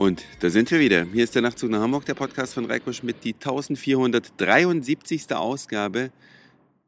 Und da sind wir wieder. Hier ist der Nachtzug nach Hamburg, der Podcast von Reiko Schmidt, die 1473. Ausgabe,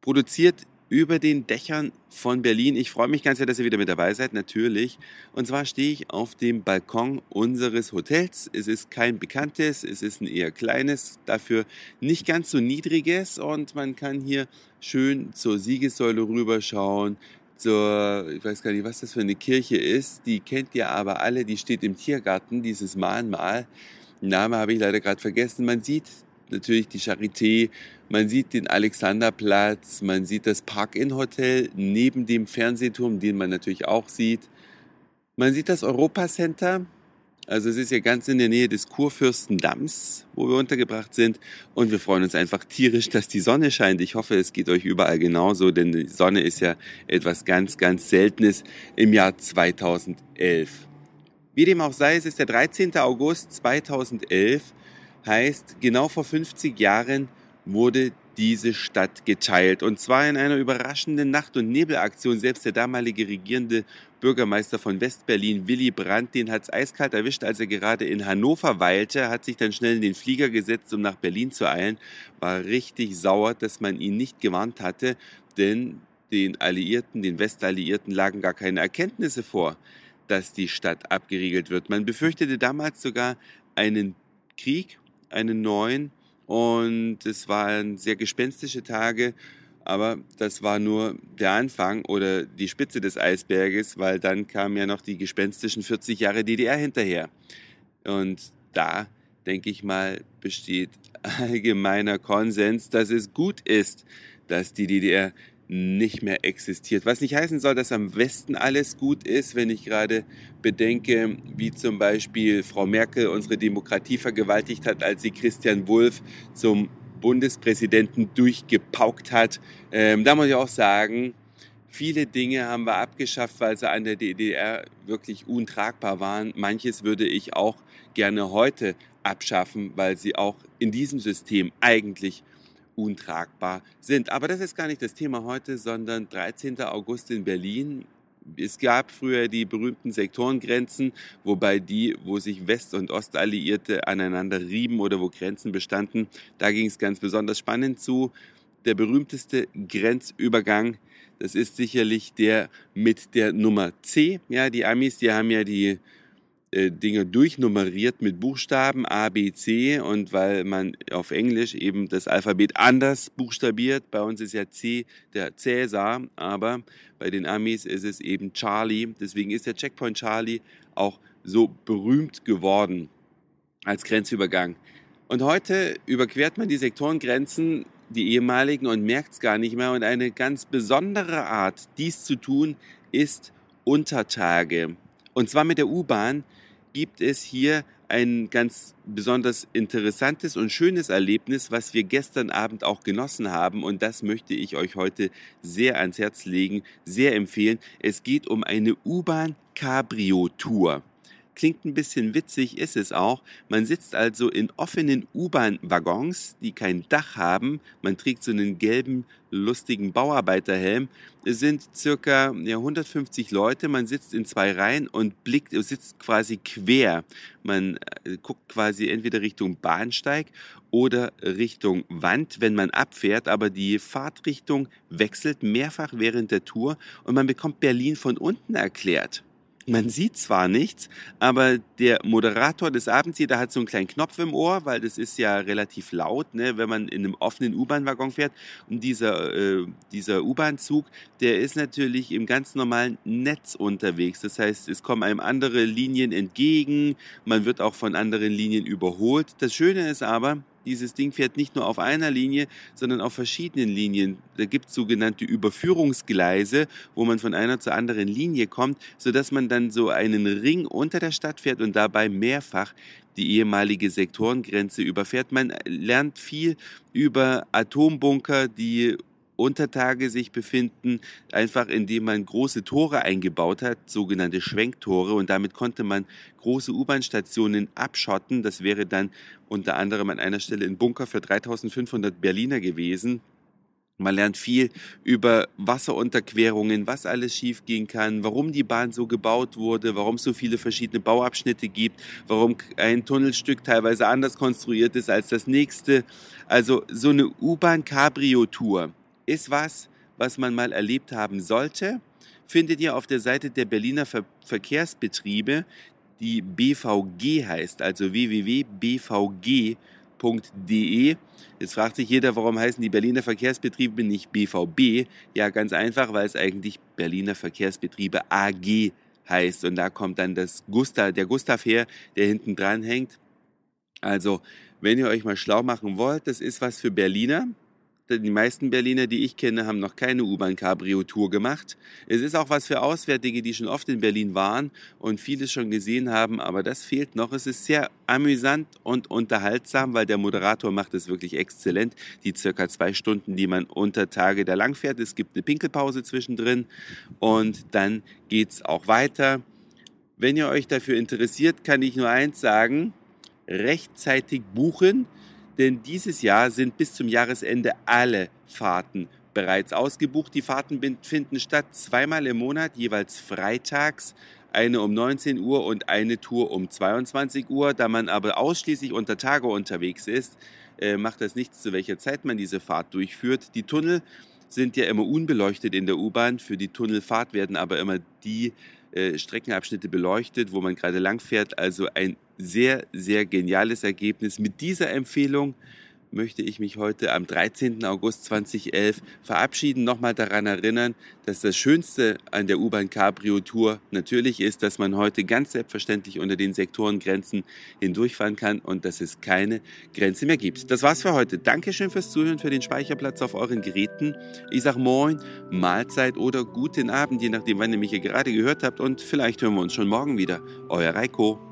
produziert über den Dächern von Berlin. Ich freue mich ganz sehr, dass ihr wieder mit dabei seid, natürlich. Und zwar stehe ich auf dem Balkon unseres Hotels. Es ist kein bekanntes, es ist ein eher kleines, dafür nicht ganz so niedriges und man kann hier schön zur Siegessäule rüberschauen, zur, ich weiß gar nicht, was das für eine Kirche ist. Die kennt ihr aber alle, die steht im Tiergarten, dieses Mahnmal. Name habe ich leider gerade vergessen. Man sieht natürlich die Charité, man sieht den Alexanderplatz, man sieht das Park-In-Hotel neben dem Fernsehturm, den man natürlich auch sieht. Man sieht das Europa-Center, also es ist ja ganz in der Nähe des Kurfürstendamms, wo wir untergebracht sind. Und wir freuen uns einfach tierisch, dass die Sonne scheint. Ich hoffe, es geht euch überall genauso, denn die Sonne ist ja etwas ganz, ganz Seltenes im Jahr 2011. Wie dem auch sei, es ist der 13. August 2011, heißt genau vor 50 Jahren wurde diese Stadt geteilt. Und zwar in einer überraschenden Nacht- und Nebelaktion. Selbst der damalige regierende Bürgermeister von Westberlin, Willy Brandt, den hat's eiskalt erwischt, als er gerade in Hannover weilte, hat sich dann schnell in den Flieger gesetzt, um nach Berlin zu eilen. War richtig sauer, dass man ihn nicht gewarnt hatte, denn den Alliierten, den Westalliierten lagen gar keine Erkenntnisse vor, dass die Stadt abgeriegelt wird. Man befürchtete damals sogar einen Krieg, einen neuen, und es waren sehr gespenstische Tage, aber das war nur der Anfang oder die Spitze des Eisberges, weil dann kamen ja noch die gespenstischen 40 Jahre DDR hinterher. Und da, denke ich mal, besteht allgemeiner Konsens, dass es gut ist, dass die DDR nicht mehr existiert. Was nicht heißen soll, dass am Westen alles gut ist, wenn ich gerade bedenke, wie zum Beispiel Frau Merkel unsere Demokratie vergewaltigt hat, als sie Christian Wulff zum Bundespräsidenten durchgepaukt hat. Ähm, da muss ich auch sagen, viele Dinge haben wir abgeschafft, weil sie an der DDR wirklich untragbar waren. Manches würde ich auch gerne heute abschaffen, weil sie auch in diesem System eigentlich untragbar sind. Aber das ist gar nicht das Thema heute, sondern 13. August in Berlin. Es gab früher die berühmten Sektorengrenzen, wobei die, wo sich West- und Ostalliierte aneinander rieben oder wo Grenzen bestanden, da ging es ganz besonders spannend zu. Der berühmteste Grenzübergang, das ist sicherlich der mit der Nummer C. Ja, die Amis, die haben ja die Dinge durchnummeriert mit Buchstaben A, B, C und weil man auf Englisch eben das Alphabet anders buchstabiert, bei uns ist ja C der Cäsar, aber bei den Amis ist es eben Charlie. Deswegen ist der Checkpoint Charlie auch so berühmt geworden als Grenzübergang. Und heute überquert man die Sektorengrenzen, die ehemaligen, und merkt es gar nicht mehr. Und eine ganz besondere Art, dies zu tun, ist Untertage. Und zwar mit der U-Bahn, gibt es hier ein ganz besonders interessantes und schönes Erlebnis, was wir gestern Abend auch genossen haben. Und das möchte ich euch heute sehr ans Herz legen, sehr empfehlen. Es geht um eine U-Bahn Cabrio Tour. Klingt ein bisschen witzig, ist es auch. Man sitzt also in offenen U-Bahn-Waggons, die kein Dach haben. Man trägt so einen gelben, lustigen Bauarbeiterhelm. Es sind circa ja, 150 Leute. Man sitzt in zwei Reihen und blickt, sitzt quasi quer. Man äh, guckt quasi entweder Richtung Bahnsteig oder Richtung Wand, wenn man abfährt. Aber die Fahrtrichtung wechselt mehrfach während der Tour und man bekommt Berlin von unten erklärt. Man sieht zwar nichts, aber der Moderator des Abends hier, der hat so einen kleinen Knopf im Ohr, weil das ist ja relativ laut, ne, wenn man in einem offenen U-Bahn-Waggon fährt. Und dieser, äh, dieser U-Bahn-Zug, der ist natürlich im ganz normalen Netz unterwegs. Das heißt, es kommen einem andere Linien entgegen, man wird auch von anderen Linien überholt. Das Schöne ist aber, dieses Ding fährt nicht nur auf einer Linie, sondern auf verschiedenen Linien. Da gibt es sogenannte Überführungsgleise, wo man von einer zur anderen Linie kommt, sodass man dann so einen Ring unter der Stadt fährt und dabei mehrfach die ehemalige Sektorengrenze überfährt. Man lernt viel über Atombunker, die Untertage sich befinden, einfach indem man große Tore eingebaut hat, sogenannte Schwenktore, und damit konnte man große U-Bahn-Stationen abschotten. Das wäre dann unter anderem an einer Stelle ein Bunker für 3500 Berliner gewesen. Man lernt viel über Wasserunterquerungen, was alles schiefgehen kann, warum die Bahn so gebaut wurde, warum es so viele verschiedene Bauabschnitte gibt, warum ein Tunnelstück teilweise anders konstruiert ist als das nächste. Also so eine U-Bahn-Cabrio-Tour ist was, was man mal erlebt haben sollte. Findet ihr auf der Seite der Berliner Ver Verkehrsbetriebe, die BVG heißt, also www.bvg.de. Jetzt fragt sich jeder, warum heißen die Berliner Verkehrsbetriebe nicht BVB? Ja, ganz einfach, weil es eigentlich Berliner Verkehrsbetriebe AG heißt. Und da kommt dann das Gustav, der Gustav her, der hinten dran hängt. Also, wenn ihr euch mal schlau machen wollt, das ist was für Berliner die meisten Berliner, die ich kenne, haben noch keine U-Bahn-Cabrio-Tour gemacht. Es ist auch was für Auswärtige, die schon oft in Berlin waren und vieles schon gesehen haben, aber das fehlt noch. Es ist sehr amüsant und unterhaltsam, weil der Moderator macht es wirklich exzellent. Die circa zwei Stunden, die man unter Tage da lang fährt. Es gibt eine Pinkelpause zwischendrin und dann geht's auch weiter. Wenn ihr euch dafür interessiert, kann ich nur eins sagen. Rechtzeitig buchen denn dieses Jahr sind bis zum Jahresende alle Fahrten bereits ausgebucht. Die Fahrten finden statt zweimal im Monat, jeweils freitags, eine um 19 Uhr und eine Tour um 22 Uhr. Da man aber ausschließlich unter Tage unterwegs ist, äh, macht das nichts, zu welcher Zeit man diese Fahrt durchführt. Die Tunnel sind ja immer unbeleuchtet in der U-Bahn. Für die Tunnelfahrt werden aber immer die äh, Streckenabschnitte beleuchtet, wo man gerade lang fährt. Also ein sehr, sehr geniales Ergebnis. Mit dieser Empfehlung möchte ich mich heute am 13. August 2011 verabschieden. Nochmal daran erinnern, dass das Schönste an der U-Bahn Cabrio Tour natürlich ist, dass man heute ganz selbstverständlich unter den Sektorengrenzen hindurchfahren kann und dass es keine Grenze mehr gibt. Das war's für heute. Dankeschön fürs Zuhören, für den Speicherplatz auf euren Geräten. Ich sag Moin, Mahlzeit oder guten Abend, je nachdem, wann ihr mich hier gerade gehört habt und vielleicht hören wir uns schon morgen wieder. Euer Reiko.